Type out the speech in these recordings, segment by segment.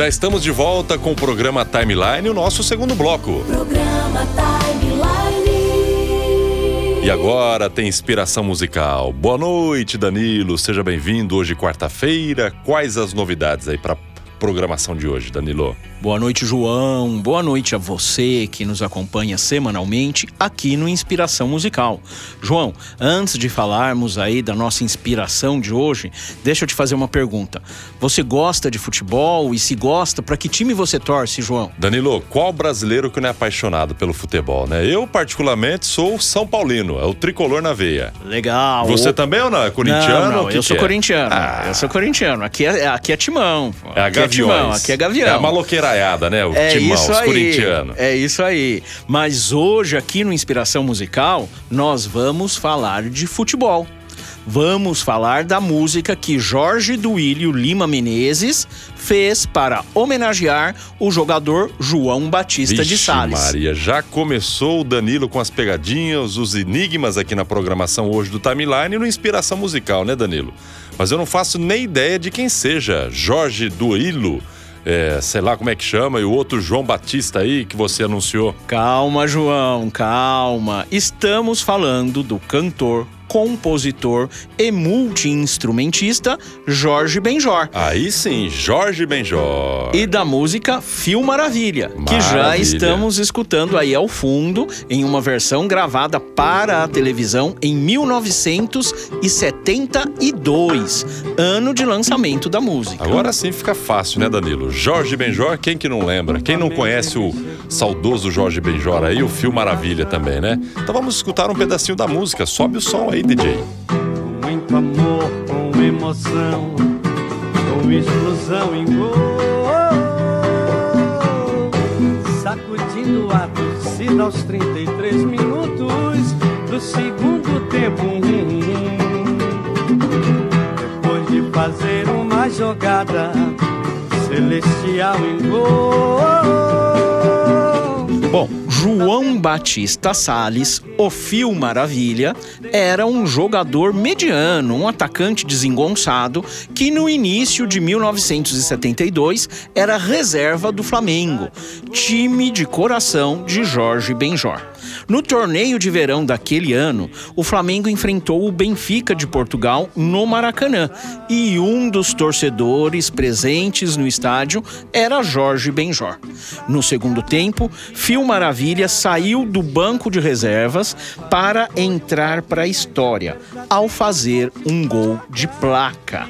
Já estamos de volta com o programa Timeline, o nosso segundo bloco. Programa Timeline. E agora tem inspiração musical. Boa noite, Danilo. Seja bem-vindo. Hoje, quarta-feira. Quais as novidades aí para programação de hoje, Danilo? Boa noite, João. Boa noite a você que nos acompanha semanalmente aqui no Inspiração Musical. João, antes de falarmos aí da nossa inspiração de hoje, deixa eu te fazer uma pergunta. Você gosta de futebol e se gosta, para que time você torce, João? Danilo, qual brasileiro que não é apaixonado pelo futebol, né? Eu, particularmente, sou São Paulino, é o tricolor na veia. Legal. Você também ou não? É corintiano? Não, não, eu sou é? corintiano. Ah. Eu sou corintiano. Aqui é, aqui é timão. É a Gaviões. timão, aqui é gavião. É a maloqueiraiada, né? O É timão, isso os aí. corintianos. É isso aí. Mas hoje, aqui no Inspiração Musical, nós vamos falar de futebol. Vamos falar da música que Jorge Duílio Lima Menezes fez para homenagear o jogador João Batista de Vixe Sales. Maria, já começou o Danilo com as pegadinhas, os enigmas aqui na programação hoje do Timeline e no Inspiração Musical, né, Danilo? Mas eu não faço nem ideia de quem seja Jorge Duílio, é, sei lá como é que chama, e o outro João Batista aí que você anunciou. Calma, João, calma. Estamos falando do cantor, compositor e multi-instrumentista Jorge Benjor. Aí sim, Jorge Benjor. E da música Fio Maravilha, que já Maravilha. estamos escutando aí ao fundo em uma versão gravada para a televisão em 1972, ano de lançamento da música. Agora sim fica fácil, né, Danilo? Jorge Benjor, quem que não lembra? Quem não conhece o saudoso Jorge Benjor aí, o Fio Maravilha também, né? Então vamos escutar um pedacinho da música. Sobe o som aí, DJ. Com muito amor, com emoção, com explosão em gol. Sacudindo a torcida aos 33 minutos do segundo tempo. Depois de fazer uma jogada celestial em gol. Bom, João Batista Sales, o Fio Maravilha, era um jogador mediano, um atacante desengonçado que no início de 1972 era reserva do Flamengo, time de coração de Jorge Benjor. No torneio de verão daquele ano, o Flamengo enfrentou o Benfica de Portugal no Maracanã e um dos torcedores presentes no estádio era Jorge Benjor. No segundo tempo, Fio Maravilha saiu do banco de reservas para entrar para a história ao fazer um gol de placa.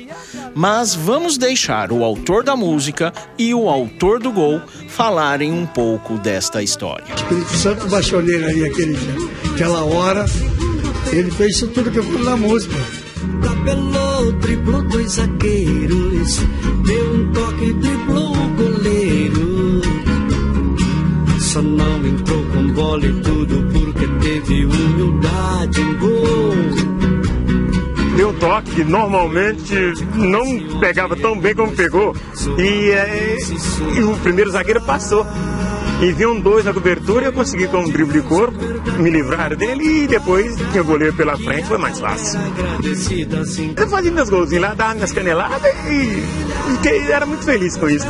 Mas vamos deixar o autor da música e o autor do gol falarem um pouco desta história. Espírito Santo baixou nele ali aquele, aquela hora. Ele fez isso tudo que eu falo na música. Tabelou, driblou dois zagueiros, deu um toque, driblou o goleiro. Só não e tudo porque teve humildade em gol. deu um toque que normalmente não pegava tão bem como pegou. E, é, e o primeiro zagueiro passou. E vinham dois na cobertura e eu consegui com um drible de corpo me livrar dele e depois tinha o goleiro pela frente, foi mais fácil. Assim, Eu fazia meus golzinhos lá, dava minhas caneladas e, e que- era muito feliz com isso.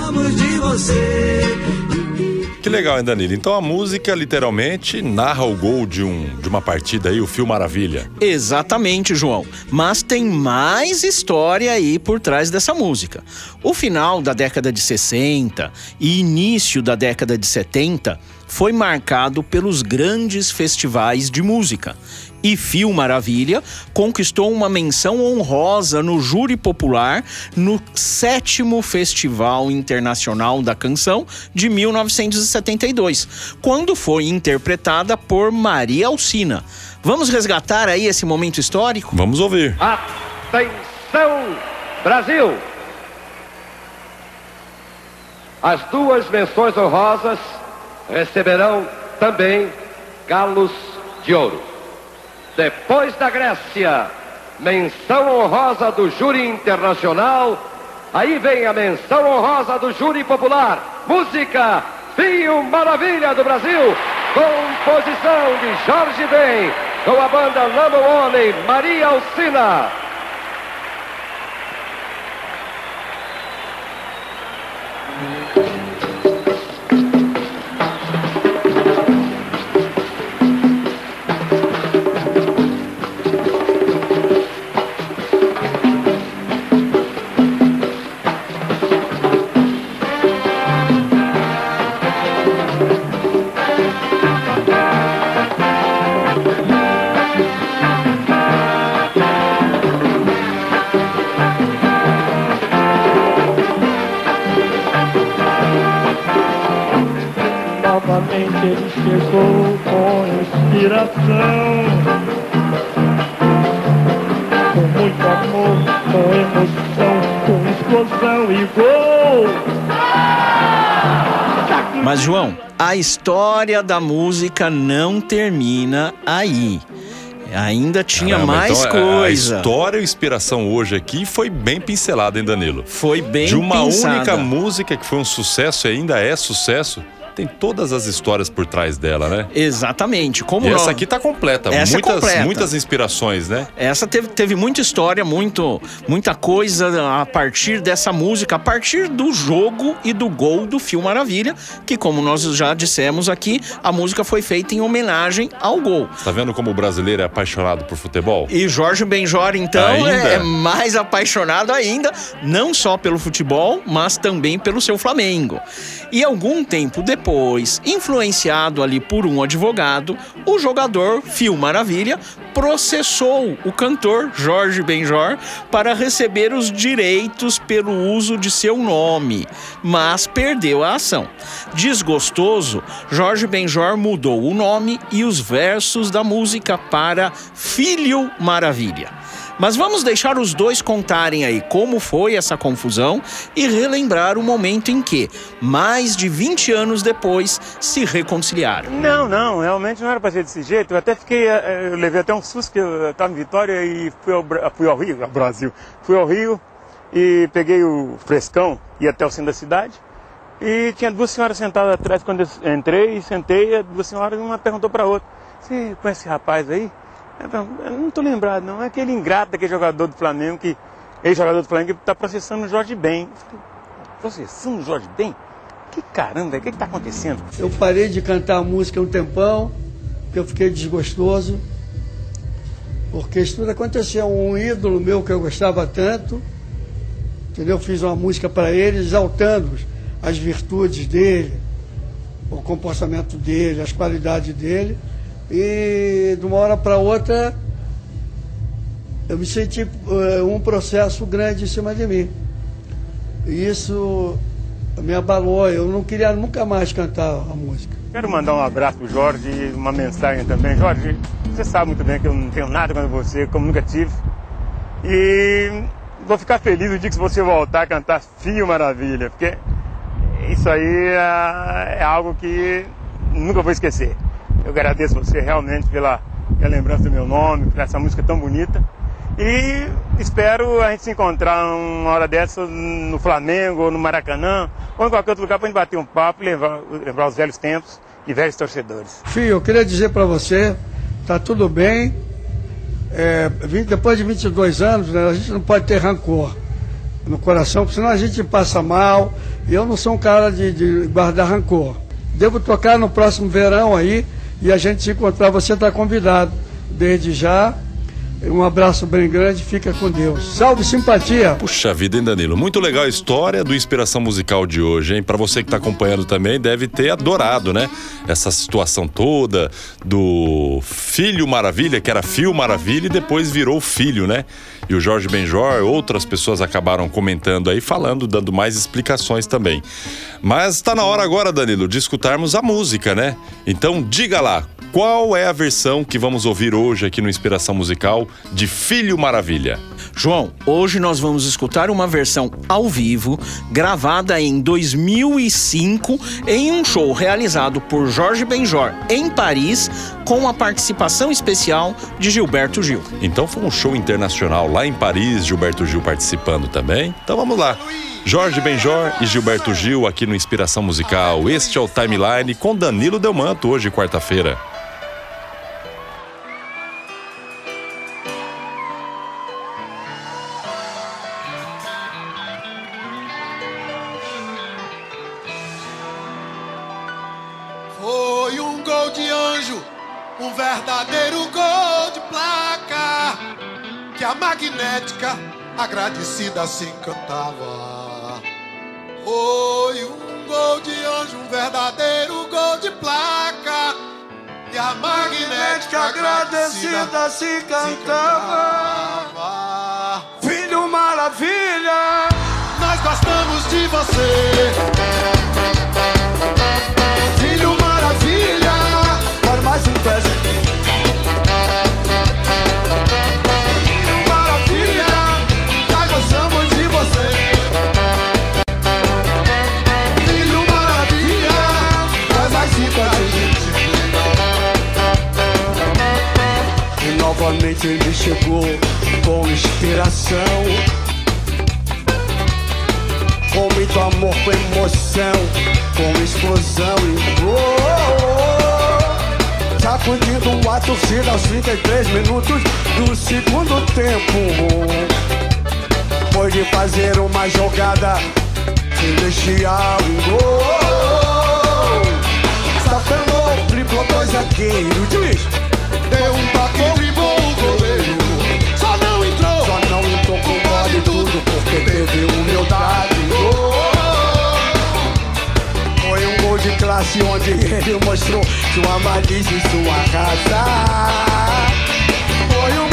Que legal, hein, Danilo? Então a música literalmente narra o gol de, um, de uma partida aí, o Fio Maravilha. Exatamente, João. Mas tem mais história aí por trás dessa música. O final da década de 60 e início da década de 70 foi marcado pelos grandes festivais de música. E Fio Maravilha conquistou uma menção honrosa no júri popular no sétimo Festival Internacional da Canção de 1972, quando foi interpretada por Maria Alcina. Vamos resgatar aí esse momento histórico? Vamos ouvir. Atenção, Brasil! As duas menções honrosas receberão também galos de ouro. Depois da Grécia, menção honrosa do júri internacional. Aí vem a menção honrosa do júri popular. Música Fio Maravilha do Brasil. Composição de Jorge Ben, com a banda Number One Maria Alcina. História da música não termina aí. Ainda tinha Caramba, mais então, a- coisa. A história e inspiração hoje aqui foi bem pincelada, hein, Danilo? Foi bem De uma única música que foi um sucesso e ainda é sucesso, tem todas as histórias por trás dela, né? Exatamente. Como E essa aqui tá completa, Essa é muitas, completa. muitas inspirações, né? Essa teve, teve muita história, muito, muita coisa a partir dessa música, a partir do jogo e do gol do Fio Maravilha, que como nós já dissemos aqui, a música foi feita em homenagem ao gol. Tá vendo como o brasileiro é apaixonado por futebol? E Jorge Benjor, então, Ainda? é mais apaixonado ainda, não só pelo futebol, mas também pelo seu Flamengo. E algum tempo depois, influenciado ali por um advogado, o jogador Fio Maravilha processou o cantor Jorge Benjor para receber os direitos pelo uso de seu nome, mas perdeu a ação. Desgostoso, Jorge Benjor mudou o nome e os versos da música para Filho Maravilha. Mas vamos deixar os dois contarem aí como foi essa confusão e relembrar o momento em que, mais de 20 anos depois, se reconciliaram. Não, não, realmente não era pra ser desse jeito. Eu até fiquei, eh, eu levei até um susto que eu estava em Vitória e fui ao, Bra- fui ao Rio, ao Brasil. Fui ao Rio e peguei o frescão, ia até o centro da cidade. E tinha duas senhoras sentadas atrás quando eu entrei e sentei, as duas senhoras, uma perguntou para outra: Você conhece esse rapaz aí? Eu falei, "Eu não tô lembrado, não. É aquele ingrato, aquele jogador do Flamengo que. Ex-jogador do Flamengo que está processando o Jorge Ben. Processando o Jorge Ben? Que caramba, o que está acontecendo? Eu parei de cantar a música um tempão, porque eu fiquei desgostoso. Porque isso tudo aconteceu. Um ídolo meu que eu gostava tanto, entendeu? Fiz uma música para ele, exaltando as virtudes dele, o comportamento dele, as qualidades dele. E de uma hora para outra, eu me senti eh, um processo grande em cima de mim. E isso me abalou. Eu não queria nunca mais cantar a música. Quero mandar um abraço pro Jorge e uma mensagem também. Jorge, você sabe muito bem que eu não tenho nada contra você, como nunca tive. E vou ficar feliz o dia que você voltar a cantar Fio Maravilha, porque isso aí é, é algo que nunca vou esquecer. Eu agradeço você realmente pela, pela lembrança do meu nome, por essa música tão bonita. E espero a gente se encontrar uma hora dessa no Flamengo, ou no Maracanã, ou em qualquer outro lugar para a gente bater um papo e lembrar, lembrar os velhos tempos e velhos torcedores. Filho, eu queria dizer para você, tá tudo bem. É, depois de 22 anos, né, a gente não pode ter rancor no coração, porque senão a gente passa mal. E eu não sou um cara de, de guardar rancor. Devo tocar no próximo verão aí e a gente se encontrar. Você está convidado desde já. Um abraço bem grande, fica com Deus. Salve simpatia! Puxa vida, hein, Danilo? Muito legal a história do Inspiração Musical de hoje, hein? Pra você que tá acompanhando também, deve ter adorado, né? Essa situação toda do Filho Maravilha, que era Fio Maravilha e depois virou Filho, né? E o Jorge Benjor, outras pessoas acabaram comentando aí, falando, dando mais explicações também. Mas tá na hora agora, Danilo, de escutarmos a música, né? Então diga lá, qual é a versão que vamos ouvir hoje aqui no Inspiração Musical de Filho Maravilha? João, hoje nós vamos escutar uma versão ao vivo, gravada em 2005, em um show realizado por Jorge Benjor em Paris, com a participação especial de Gilberto Gil. Então foi um show internacional lá em Paris, Gilberto Gil participando também. Então vamos lá. Jorge Benjor e Gilberto Gil aqui no Inspiração Musical. Este é o Timeline com Danilo Delmanto, hoje quarta-feira. Um verdadeiro gol de placa. Que a magnética agradecida se cantava. Foi um gol de anjo, um verdadeiro gol de placa. E a magnética agradecida se cantava. Filho maravilha, Nós gostamos de você. Novamente ele chegou com inspiração. Com muito amor, com emoção, com explosão e gol. Sacudindo a torcida aos 33 minutos do segundo tempo. Foi de fazer uma jogada celestial em gol. Safenou, driblou dois zagueiros, diz. Deu um toque, teve humildade. Gol. Foi um gol de classe onde ele mostrou sua malícia e sua raça. Foi um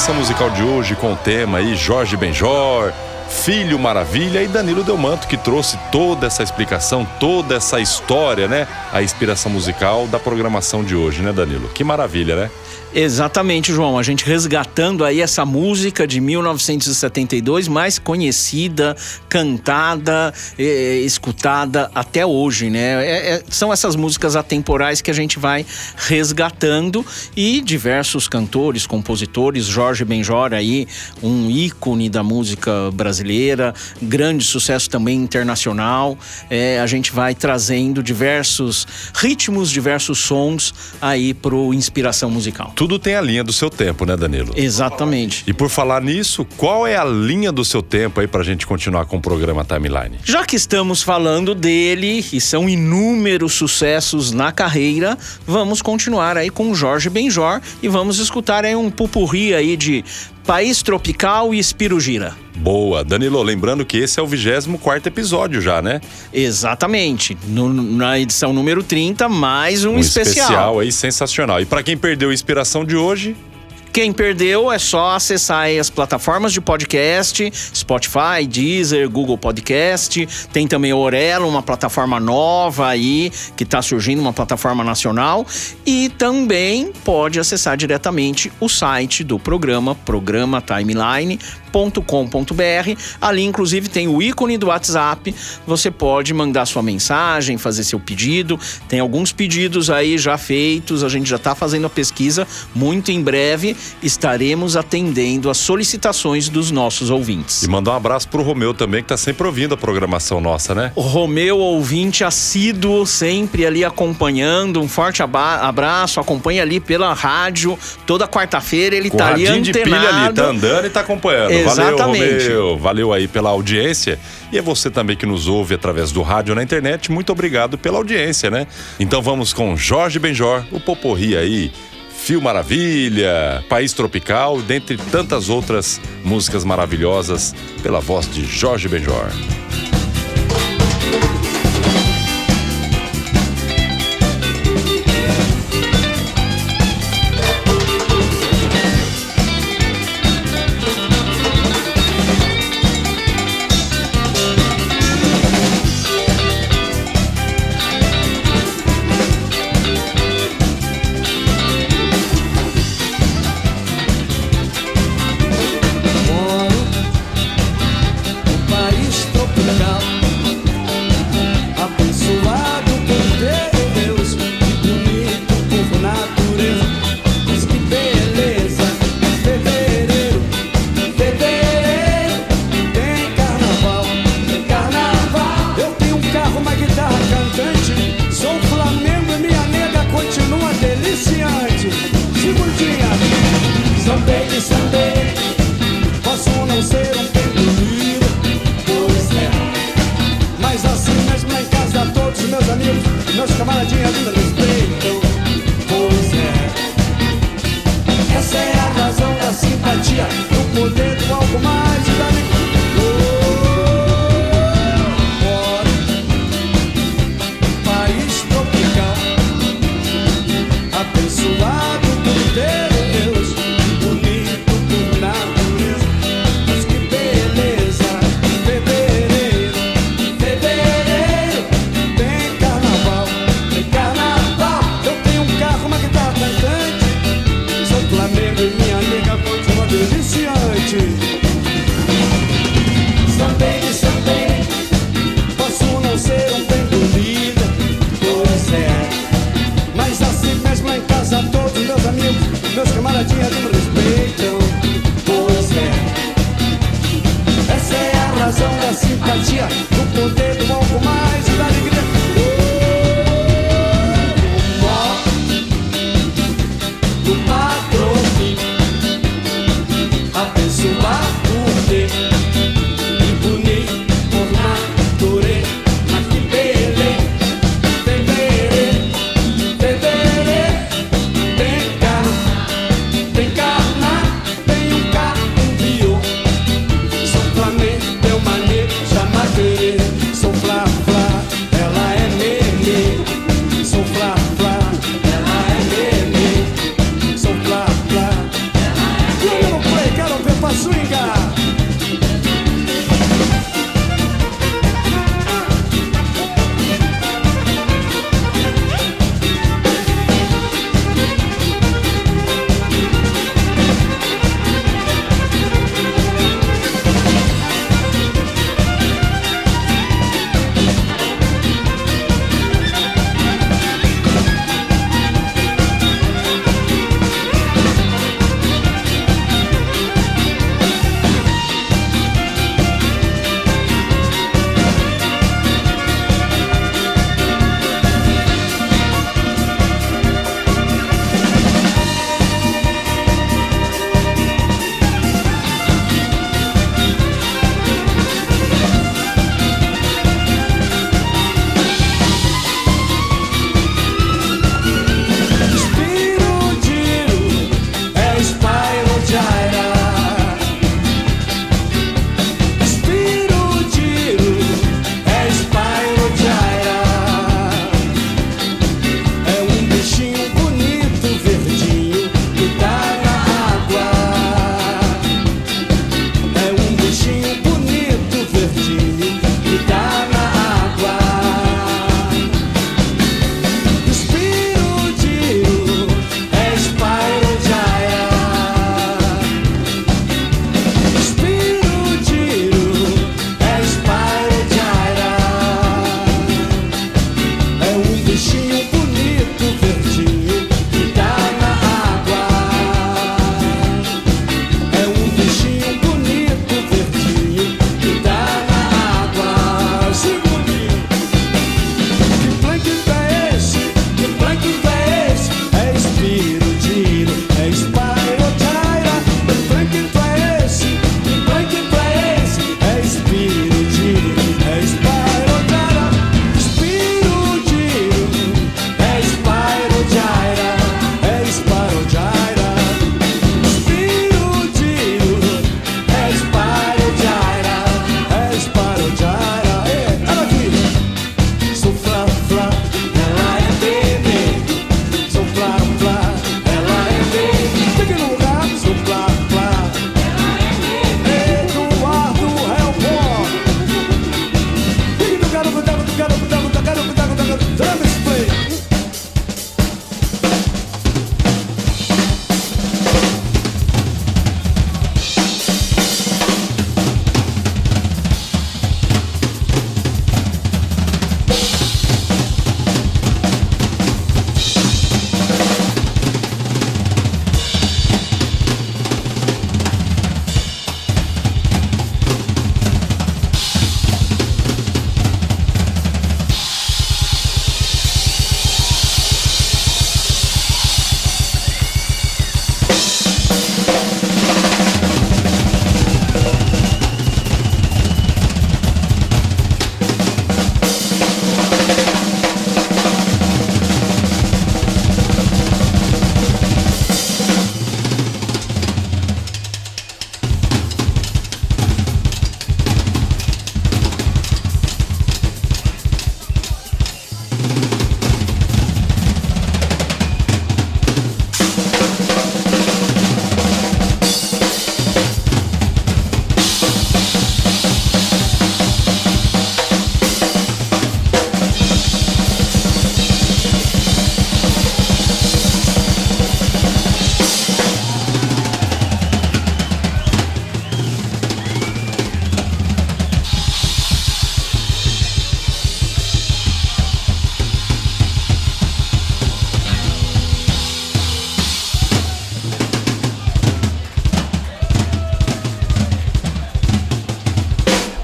Inspiração musical de hoje com o tema aí Jorge Benjor, Filho Maravilha e Danilo Delmanto que trouxe toda essa explicação, toda essa história, né? A inspiração musical da programação de hoje, né, Danilo? Que maravilha, né? Exatamente, João. A gente resgatando aí essa música de 1972, mais conhecida, cantada, eh, escutada até hoje, né? É- é- são essas músicas atemporais que a gente vai resgatando e diversos cantores, compositores, Jorge Benjor aí, um ícone da música brasileira, grande sucesso também internacional. É, a gente vai trazendo diversos ritmos, diversos sons aí pro Inspiração Musical. Tudo tem a linha do seu tempo, né, Danilo? Exatamente. E por falar nisso, qual é a linha do seu tempo aí pra gente continuar com o programa Timeline? Já que estamos falando dele e são inúmeros sucessos na carreira, vamos continuar aí com Jorge Benjor e vamos escutar aí um pupurri aí de País Tropical e Espirugira. Boa, Danilo, lembrando que esse é o 24 episódio já, né? Exatamente. No- na edição número 30, mais um, Um especial. aí sensacional. E pra quem perdeu a inspiração de hoje, Quem perdeu é só acessar as plataformas de podcast, Spotify, Deezer, Google Podcast. Tem também o Orelo, uma plataforma nova aí que está surgindo, uma plataforma nacional. E também pode acessar diretamente o site do programa, programa Timeline .com.br. Ali, inclusive, tem o ícone do WhatsApp. Você pode mandar sua mensagem, fazer seu pedido. Tem alguns pedidos aí já feitos, a gente já está fazendo a pesquisa. Muito em breve estaremos atendendo as solicitações dos nossos ouvintes. E mandar um abraço pro Romeu também, que tá sempre ouvindo a programação nossa, né? O Romeu, ouvinte assíduo, sempre ali acompanhando. Um forte abraço, acompanha ali pela rádio. Toda quarta-feira ele Com tá ali radinho de pilha ali, antenado. tá andando e tá acompanhando. Exatamente. Valeu, Romeu. Valeu aí pela audiência. E é você também que nos ouve através do rádio na internet. Muito obrigado pela audiência, né? Então vamos com Jorge Benjor, o Poporri aí. Fio Maravilha, País Tropical, dentre tantas outras músicas maravilhosas, pela voz de Jorge Benjor. Poder do algo mais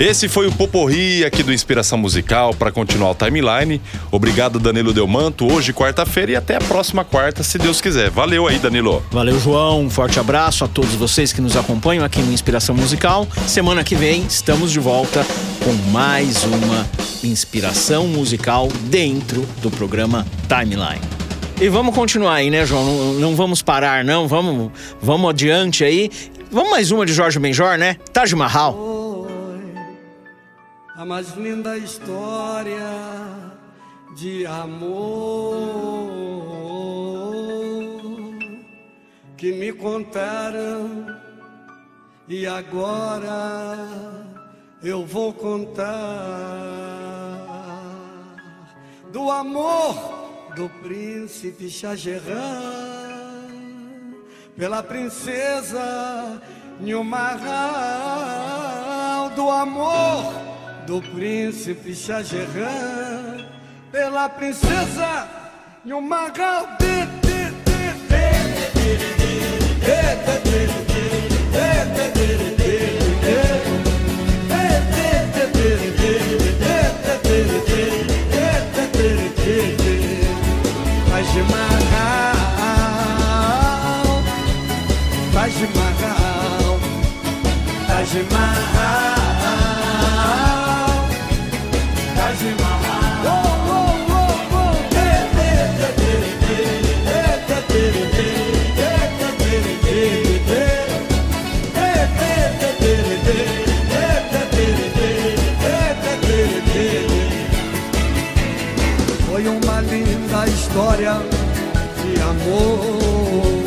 Esse foi o Poporri aqui do Inspiração Musical para continuar o timeline. Obrigado, Danilo Delmanto. Hoje, quarta-feira, e até a próxima quarta, se Deus quiser. Valeu aí, Danilo. Valeu, João. Um forte abraço a todos vocês que nos acompanham aqui no Inspiração Musical. Semana que vem estamos de volta com mais uma inspiração musical dentro do programa Timeline. E vamos continuar aí, né, João? Não, não vamos parar, não. Vamos, vamos adiante aí. Vamos mais uma de Jorge Benjor, né? Taj Mahal. Mais linda história de amor que me contaram. E agora eu vou contar do amor do príncipe Shah Jahan pela princesa Nilmahal do amor do príncipe Jahan pela princesa Nilmahal Taj história de amor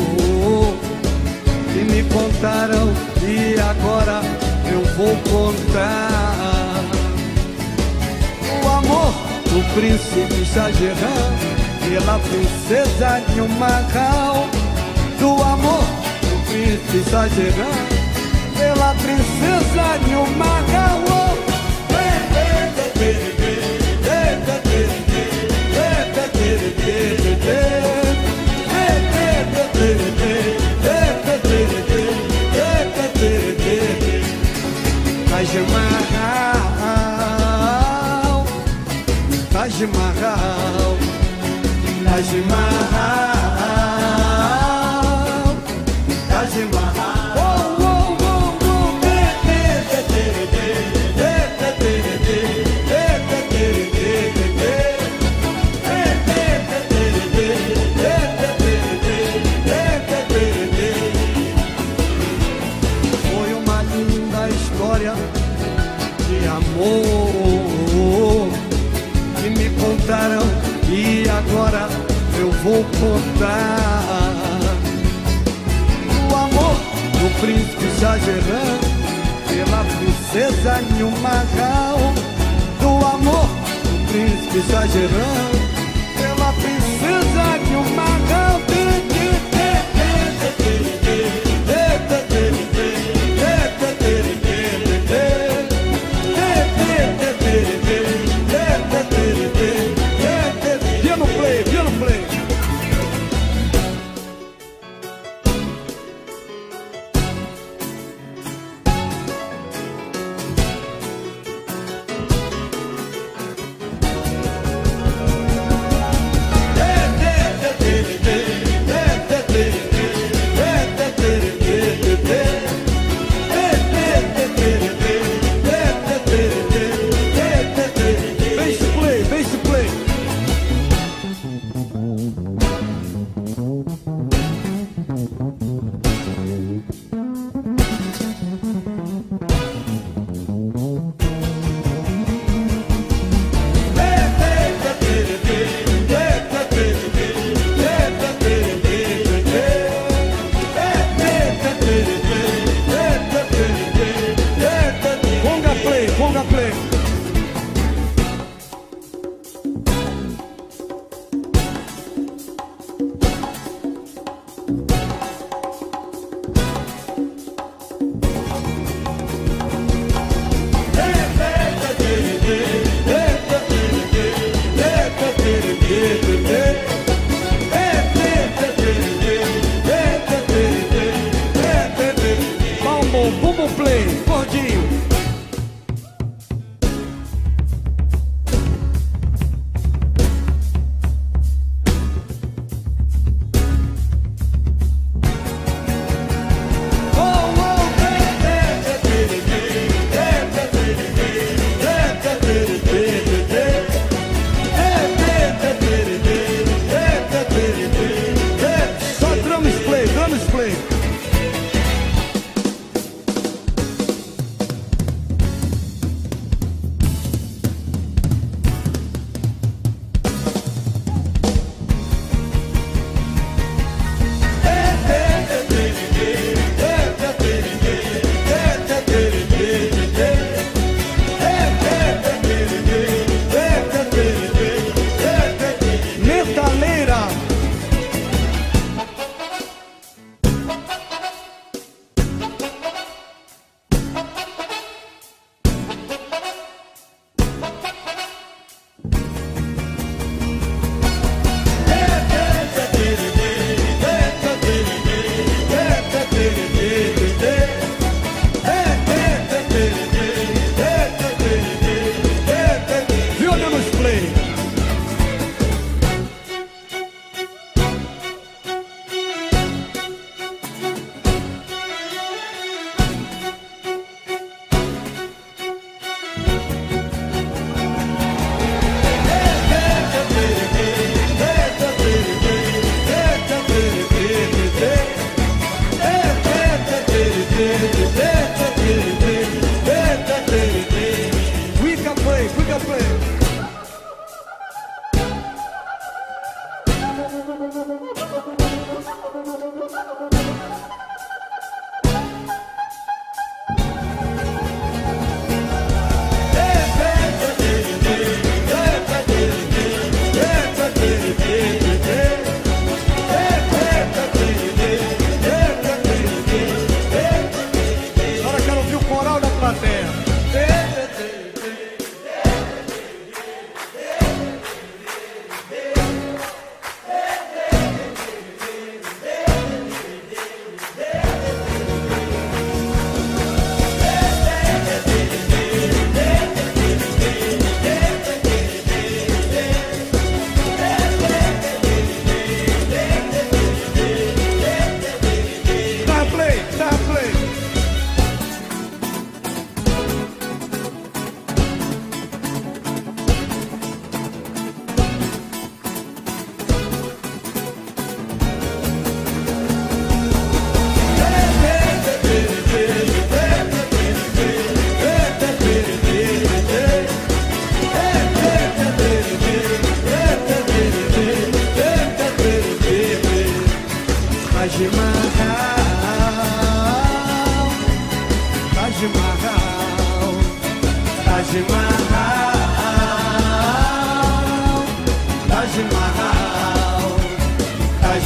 que me contaram e agora eu vou contar. O amor do príncipe Shah Jahan pela princesa Nilmahal. Do amor do príncipe Shah Jahan pela princesa Nilmahal. Taj Nilmahal. Do amor do príncipe Jahan pela princesa Nilmahal.